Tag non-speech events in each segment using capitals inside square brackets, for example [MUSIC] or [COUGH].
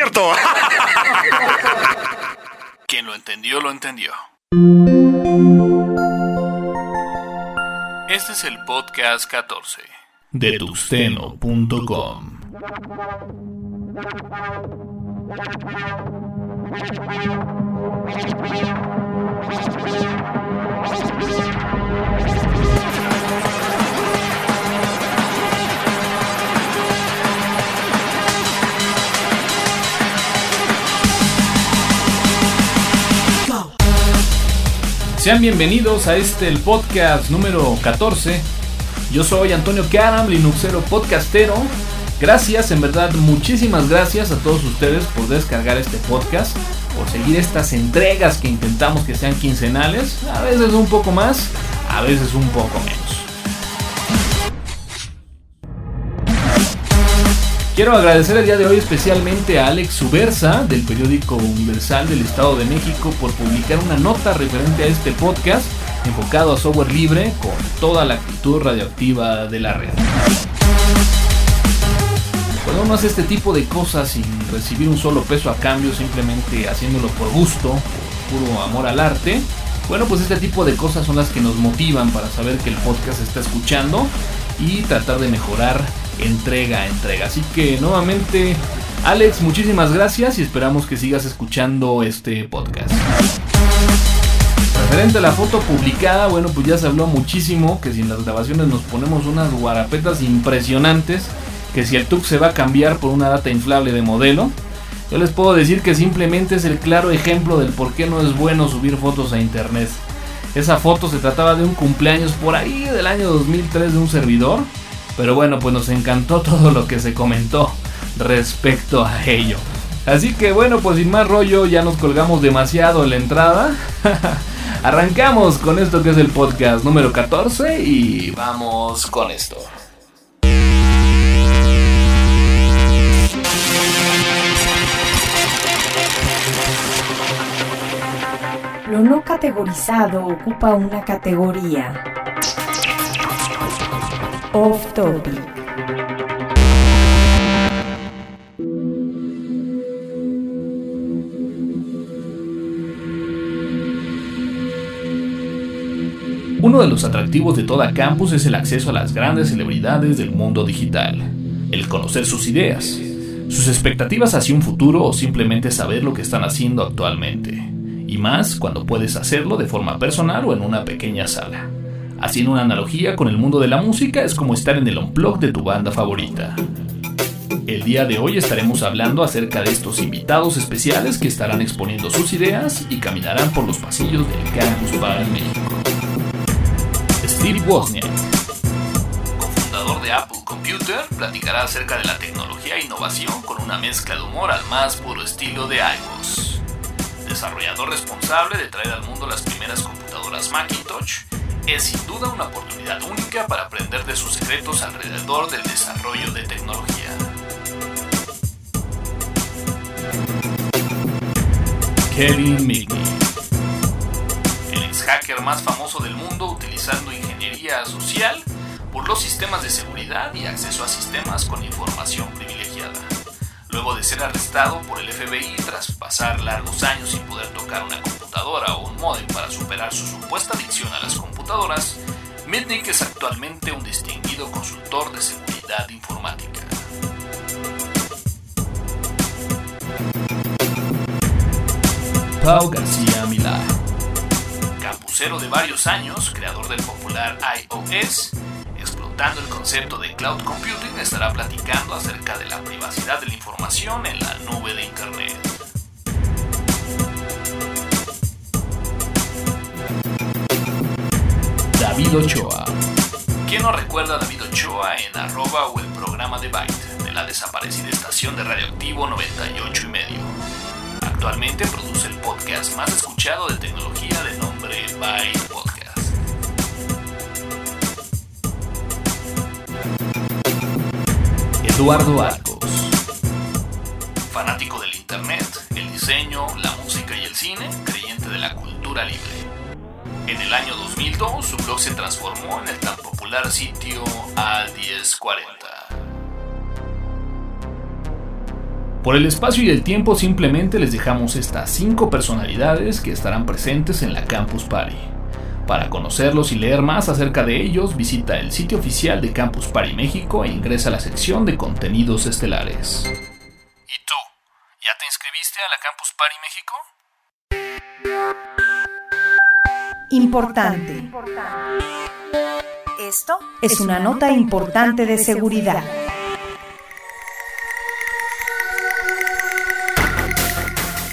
cierto. [LAUGHS] Quien lo entendió, lo entendió. Este es el podcast 14 de tuxteno.com. Sean bienvenidos a este el podcast número 14. Yo soy Antonio Karam, Linuxero podcastero. Gracias, en verdad, muchísimas gracias a todos ustedes por descargar este podcast, por seguir estas entregas que intentamos que sean quincenales, a veces un poco más, a veces un poco menos. Quiero agradecer el día de hoy especialmente a Alex Subersa del periódico Universal del Estado de México por publicar una nota referente a este podcast enfocado a software libre con toda la actitud radioactiva de la red. Cuando uno hace este tipo de cosas sin recibir un solo peso a cambio, simplemente haciéndolo por gusto, por puro amor al arte, bueno, pues este tipo de cosas son las que nos motivan para saber que el podcast está escuchando y tratar de mejorar entrega entrega. Así que nuevamente, Alex, muchísimas gracias y esperamos que sigas escuchando este podcast. Referente a la foto publicada, bueno, pues ya se habló muchísimo que si en las grabaciones nos ponemos unas guarapetas impresionantes, que si el TUC se va a cambiar por una data inflable de modelo, yo les puedo decir que simplemente es el claro ejemplo del por qué no es bueno subir fotos a internet. Esa foto se trataba de un cumpleaños por ahí del año 2003 de un servidor pero bueno, pues nos encantó [LAUGHS] todo lo que se comentó respecto a ello. Así que bueno, pues sin más rollo, ya nos colgamos demasiado en la entrada. [LAUGHS] Arrancamos con esto que es el podcast número 14 y vamos con esto. Lo no categorizado ocupa una categoría. Uno de los atractivos de toda campus es el acceso a las grandes celebridades del mundo digital, el conocer sus ideas, sus expectativas hacia un futuro o simplemente saber lo que están haciendo actualmente, y más cuando puedes hacerlo de forma personal o en una pequeña sala. Haciendo una analogía con el mundo de la música, es como estar en el unplug de tu banda favorita. El día de hoy estaremos hablando acerca de estos invitados especiales que estarán exponiendo sus ideas y caminarán por los pasillos del Campus Bar México. Steve Wozniak, cofundador de Apple Computer, platicará acerca de la tecnología e innovación con una mezcla de humor al más puro estilo de iOS. Desarrollador responsable de traer al mundo las primeras computadoras Macintosh es sin duda una oportunidad única para aprender de sus secretos alrededor del desarrollo de tecnología. Kevin Migney, el ex hacker más famoso del mundo utilizando ingeniería social los sistemas de seguridad y acceso a sistemas con información privilegiada. Luego de ser arrestado por el FBI tras pasar largos años sin poder tocar una computadora o un modem para superar su supuesta adicción a las computadoras, Mitnick es actualmente un distinguido consultor de seguridad informática. Pau García Milá, campusero de varios años, creador del popular iOS, el concepto de cloud computing, estará platicando acerca de la privacidad de la información en la nube de Internet. David Ochoa. ¿Quién no recuerda a David Ochoa en arroba o el programa de Byte de la desaparecida estación de radioactivo 98 y medio? Actualmente produce el podcast más escuchado de tecnología de nombre Byte Podcast. Eduardo Arcos. Fanático del Internet, el diseño, la música y el cine, creyente de la cultura libre. En el año 2002 su blog se transformó en el tan popular sitio A1040. Por el espacio y el tiempo simplemente les dejamos estas 5 personalidades que estarán presentes en la Campus Party. Para conocerlos y leer más acerca de ellos, visita el sitio oficial de Campus Party México e ingresa a la sección de contenidos estelares. ¿Y tú? ¿Ya te inscribiste a la Campus Party México? Importante. Esto es una nota importante de seguridad.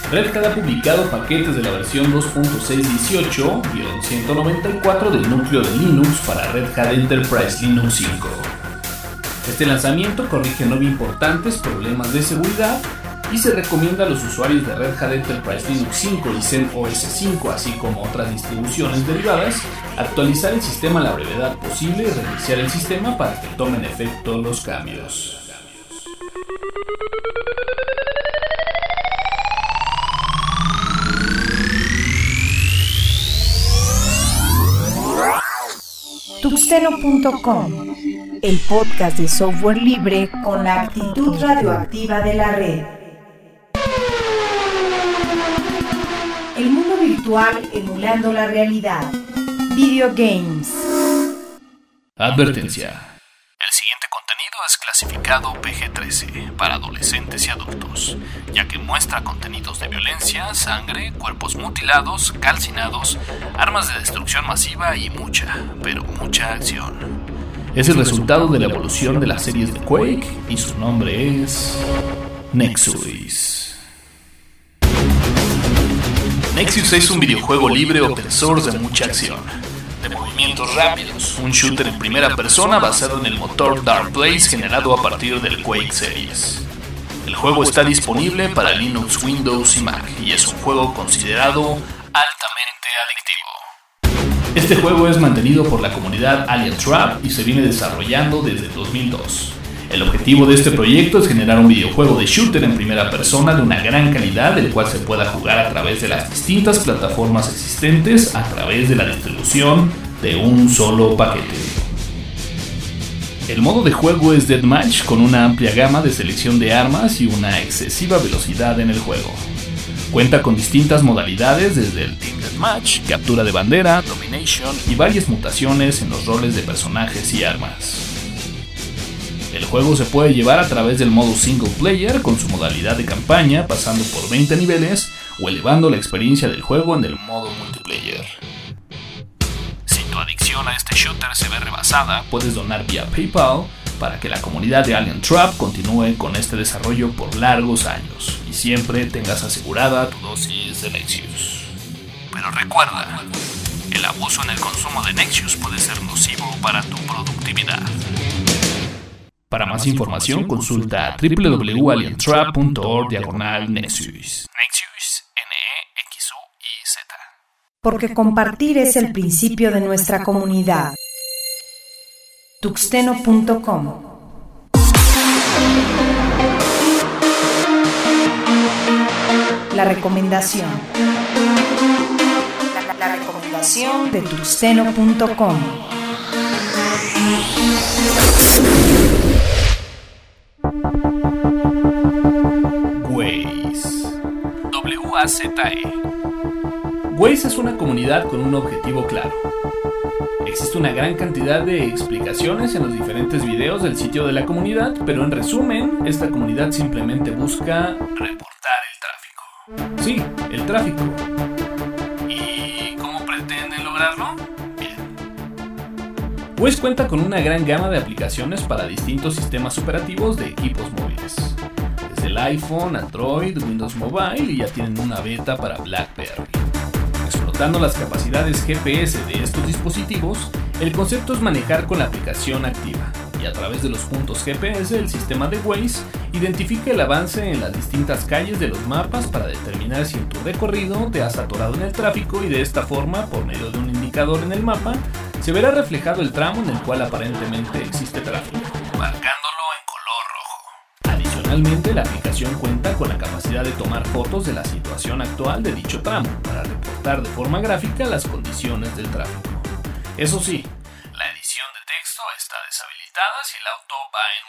Red Hat ha publicado paquetes de la versión 2.618-194 del núcleo de Linux para Red Hat Enterprise Linux 5. Este lanzamiento corrige nueve importantes problemas de seguridad y se recomienda a los usuarios de Red Hat Enterprise Linux 5 y Zen OS 5, así como otras distribuciones derivadas, actualizar el sistema a la brevedad posible y reiniciar el sistema para que tomen efecto los cambios. El podcast de software libre con la actitud radioactiva de la red. Virtual emulando la realidad. Video games. Advertencia. El siguiente contenido es clasificado PG-13 para adolescentes y adultos, ya que muestra contenidos de violencia, sangre, cuerpos mutilados, calcinados, armas de destrucción masiva y mucha, pero mucha acción. Es el resultado de la evolución de las series de Quake y su nombre es Nexus. Nexus es un videojuego libre open source de mucha acción, de movimientos rápidos, un shooter en primera persona basado en el motor Dark Blaze generado a partir del Quake Series. El juego está disponible para Linux, Windows y Mac y es un juego considerado altamente adictivo. Este juego es mantenido por la comunidad Alien Trap y se viene desarrollando desde 2002. El objetivo de este proyecto es generar un videojuego de shooter en primera persona de una gran calidad, el cual se pueda jugar a través de las distintas plataformas existentes a través de la distribución de un solo paquete. El modo de juego es Deathmatch con una amplia gama de selección de armas y una excesiva velocidad en el juego. Cuenta con distintas modalidades desde el Team Deathmatch, captura de bandera, domination y varias mutaciones en los roles de personajes y armas. El juego se puede llevar a través del modo single player con su modalidad de campaña, pasando por 20 niveles o elevando la experiencia del juego en el modo multiplayer. Si tu adicción a este shooter se ve rebasada, Puedes donar vía PayPal para que la comunidad de Alien Trap continúe con este desarrollo por largos años y siempre tengas asegurada tu dosis de Nexus. pero recuerda, el abuso en el consumo de Nexus puede ser nocivo para tu productividad. Para más información consulta www.alientrap.org diagonal Nexus. Nexus, N-E-X-U-I-Z. Porque compartir es el principio de nuestra comunidad. Tuxteno.com La recomendación. La, la- la recomendación de tuxteno.com. W-A-Z-E. Waze es una comunidad con un objetivo claro. Existe una gran cantidad de explicaciones en los diferentes videos del sitio de la comunidad, pero en resumen, esta comunidad simplemente busca Reportar el tráfico. Sí, el tráfico. ¿Y cómo pretenden lograrlo? Bien. Waze cuenta con una gran gama de aplicaciones para distintos sistemas operativos de equipos móviles. IPhone, Android, Windows Mobile y ya tienen una beta para BlackBerry. Explotando las capacidades GPS de estos dispositivos, el concepto es manejar con la aplicación activa. Y a través de los puntos GPS, el sistema de Waze identifica el avance en las distintas calles de los mapas para determinar si en tu recorrido te has atorado en el tráfico y de esta forma, por medio de un indicador en el mapa, se verá reflejado el tramo en el cual aparentemente existe tráfico. Adicionalmente, la aplicación cuenta con la capacidad de tomar fotos de la situación actual de dicho tramo para reportar de forma gráfica las condiciones del tráfico. Eso sí, La edición de texto está deshabilitada si el auto va en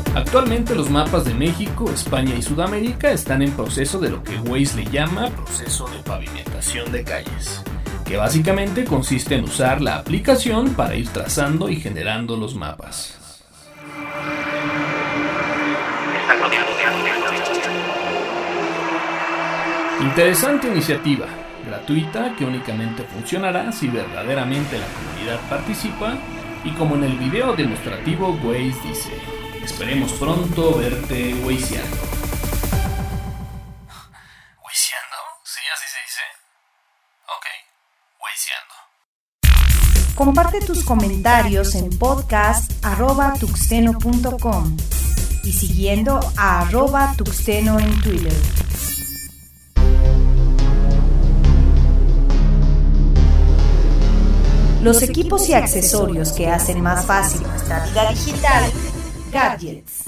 movimiento. Actualmente los mapas de México, España y Sudamérica están en proceso de lo que Waze le llama proceso de pavimentación de calles, que básicamente consiste en usar la aplicación para ir trazando y generando los mapas. Interesante iniciativa, gratuita que únicamente funcionará si verdaderamente la comunidad participa y como en el video demostrativo Waze dice, esperemos pronto verte Wazeando. ¿Wazeando? ¿Sí? ¿Así se dice? Ok, Wazeando. Comparte tus comentarios en podcast.tuxeno.com y siguiendo a arroba tuxeno en Twitter. Los equipos y accesorios que hacen más fácil nuestra vida digital, gadgets.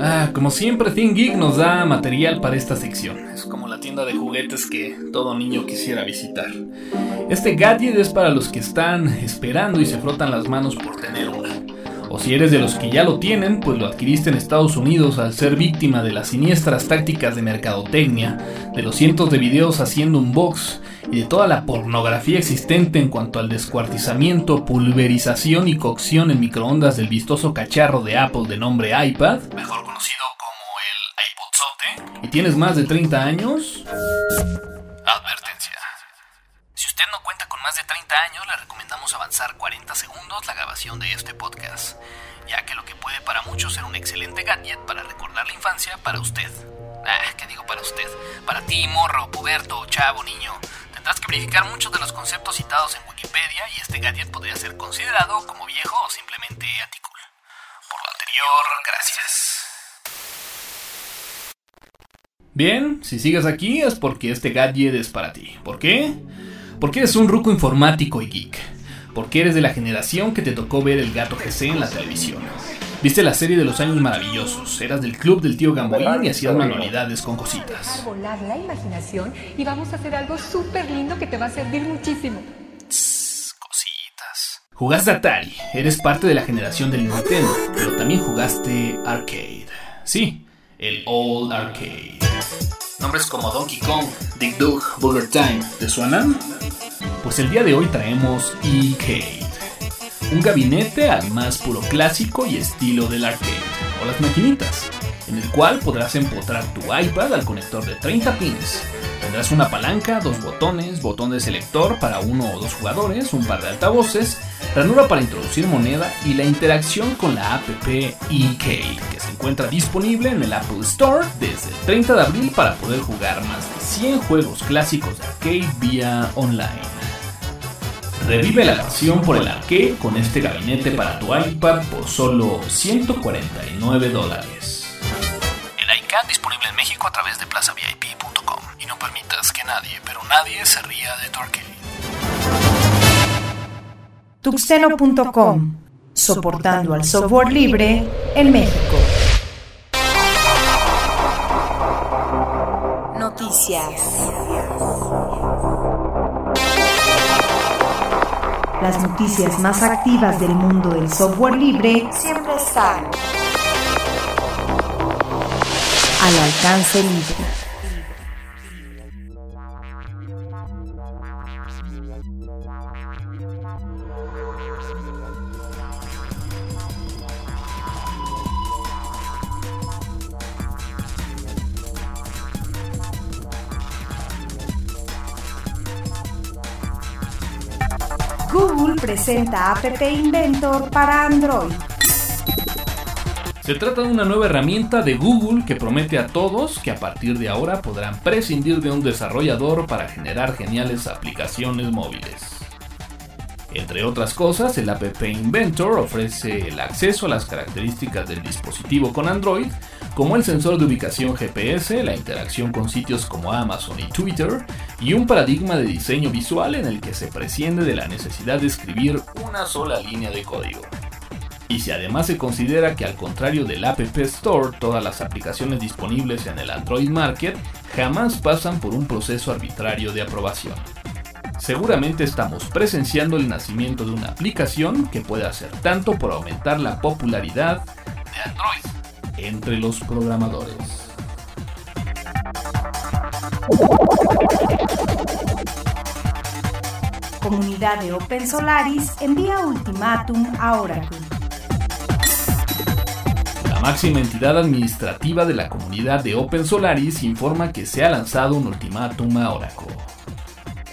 Ah, como siempre, ThinkGeek nos da material para esta sección. Es como la tienda de juguetes que todo niño quisiera visitar. Este gadget es para los que están esperando y se frotan las manos por tener una. O si eres de los que ya lo tienen, pues lo adquiriste en Estados Unidos al ser víctima de las siniestras tácticas de mercadotecnia, de los cientos de videos haciendo un box y de toda la pornografía existente en cuanto al descuartizamiento, pulverización y cocción en microondas del vistoso cacharro de Apple de nombre iPad, mejor conocido como el iPodzote, y tienes más de 30 años. Más de 30 años, le recomendamos avanzar 40 segundos la grabación de este podcast, ya que lo que puede para muchos ser un excelente gadget para recordar la infancia para usted. Ah, ¿qué digo para usted? Para ti, morro, puberto, chavo, niño. Tendrás que verificar muchos de los conceptos citados en Wikipedia y este gadget podría ser considerado como viejo o simplemente aticul. Por lo anterior, gracias. Bien, si sigues aquí es porque este gadget es para ti. ¿Por qué? Porque eres un ruco informático y geek. Porque eres de la generación que te tocó ver el gato GC en la televisión. Viste la serie de los años maravillosos, eras del club del tío Gamboín y hacías manualidades con cositas. volar la imaginación y vamos a hacer algo súper lindo que te va a servir muchísimo. Tss, cositas. Jugaste Atari, eres parte de la generación del Nintendo, pero también jugaste arcade. Sí, el Old Arcade. Nombres como Donkey Kong, Dick Dug, Burger Time, ¿te suenan? Pues el día de hoy traemos E-Cade. Un gabinete al más puro clásico y estilo del arcade, o las maquinitas, en el cual podrás empotrar tu iPad al conector de 30 pins. Tendrás una palanca, dos botones, botón de selector para uno o dos jugadores, un par de altavoces, ranura para introducir moneda y la interacción con la app eCade, que se encuentra disponible en el Apple Store desde el 30 de abril para poder jugar más de 100 juegos clásicos de arcade vía online. Revive la pasión por el arcade con este gabinete para tu iPad por solo 149 dólares. El iCAD disponible en México a través de plazavip.com. Y no permitas que nadie, pero nadie se ría de tu arcade. Tuxeno.com, soportando al software libre en México. Las noticias más activas del mundo del software libre siempre están al alcance libre. Presenta App Inventor para Android. Se trata de una nueva herramienta de Google que promete a todos que a partir de ahora podrán prescindir de un desarrollador para generar geniales aplicaciones móviles. Entre otras cosas, el App Inventor ofrece el acceso a las características del dispositivo con Android, como el sensor de ubicación GPS, la interacción con sitios como Amazon y Twitter, y un paradigma de diseño visual en el que se presciende de la necesidad de escribir una sola línea de código. Y si además se considera que al contrario del App Store, todas las aplicaciones disponibles en el Android Market jamás pasan por un proceso arbitrario de aprobación. Seguramente estamos presenciando el nacimiento de una aplicación que puede hacer tanto por aumentar la popularidad, de Android entre los programadores. Comunidad de Open Solaris envía ultimátum a Oracle. La máxima entidad administrativa de la comunidad de Open Solaris informa que se ha lanzado un ultimátum a Oracle.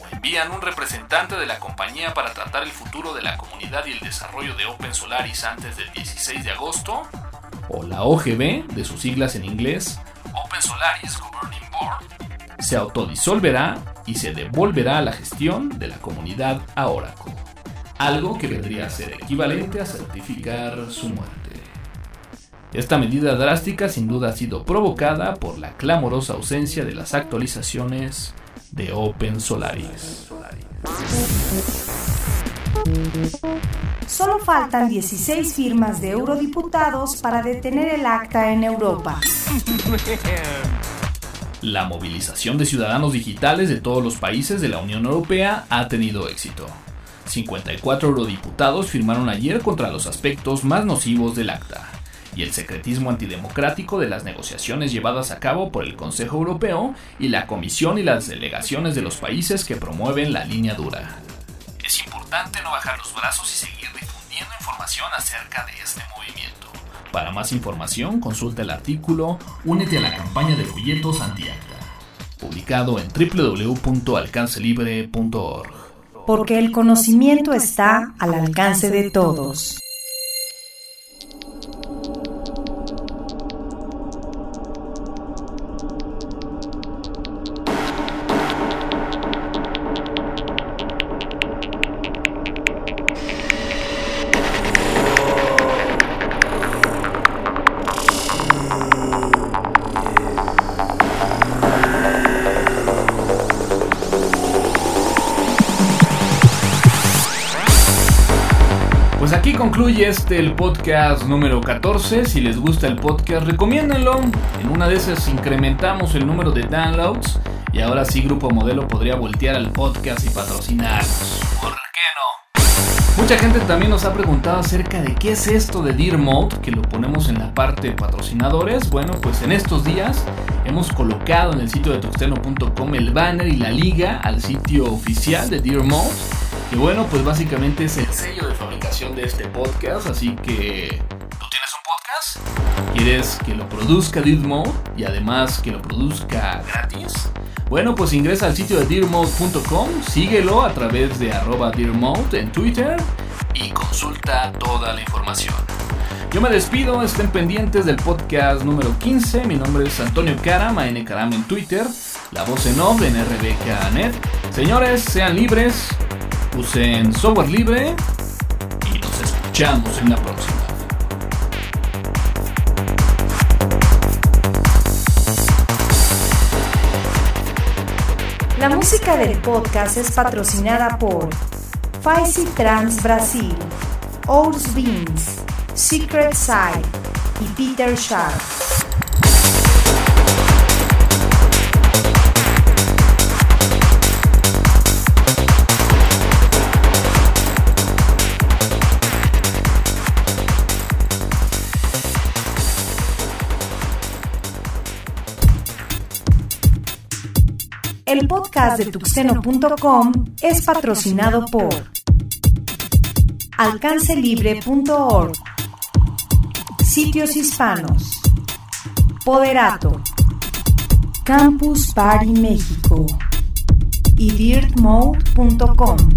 O envían un representante de la compañía para tratar el futuro de la comunidad y el desarrollo de Open Solaris antes del 16 de agosto, o la OGB, de sus siglas en inglés, Open Solaris Governing Board, se autodisolverá y se devolverá la gestión de la comunidad a Oracle, algo que vendría a ser equivalente a certificar su muerte. Esta medida drástica sin duda ha sido provocada por la clamorosa ausencia de las actualizaciones de Open Solaris. Solo faltan 16 firmas de eurodiputados para detener el acta en Europa. [LAUGHS] La movilización de ciudadanos digitales de todos los países de la Unión Europea ha tenido éxito. 54 eurodiputados firmaron ayer contra los aspectos más nocivos del acta y el secretismo antidemocrático de las negociaciones llevadas a cabo por el Consejo Europeo y la Comisión y las delegaciones de los países que promueven la línea dura. Importante no bajar los brazos y seguir difundiendo información acerca de este movimiento. Para más información, consulta el artículo Únete a la campaña de folletos anti-acta, publicado en www.alcancelibre.org. Porque el conocimiento está al alcance de todos. Concluye este el podcast número 14. Si les gusta el podcast, recomiéndenlo. En una de esas incrementamos el número de downloads. Y ahora sí, Grupo Modelo podría voltear al podcast y patrocinarnos. ¿Por qué no? Mucha gente también nos ha preguntado acerca de qué es esto de Dear Mode, que lo ponemos en la parte de patrocinadores. Bueno, pues en estos días hemos colocado en el sitio de tuxteno.com el banner y la liga al sitio oficial de Dear Mode. Y bueno, pues básicamente es el sello de fabricación de este podcast, así que... ¿Tú tienes un podcast? ¿Quieres que lo produzca Dearmode y además que lo produzca gratis? Bueno, pues ingresa al sitio de dearmode.com, síguelo a través de arroba dearmode en Twitter Y consulta toda la información. Yo me despido, estén pendientes del podcast número 15. Mi nombre es Antonio Karam, N Karam en Twitter, la voz en off en RBKNet. Señores, sean libres, usen software libre y nos escuchamos en la próxima. La música del podcast es patrocinada por Faisy Trans Brasil, Ous Beans, Secret Side y Peter Sharp. El podcast de tuxteno.com es patrocinado por alcancelibre.org, Sitios Hispanos, Poderato, Campus Party México y dirtmode.com.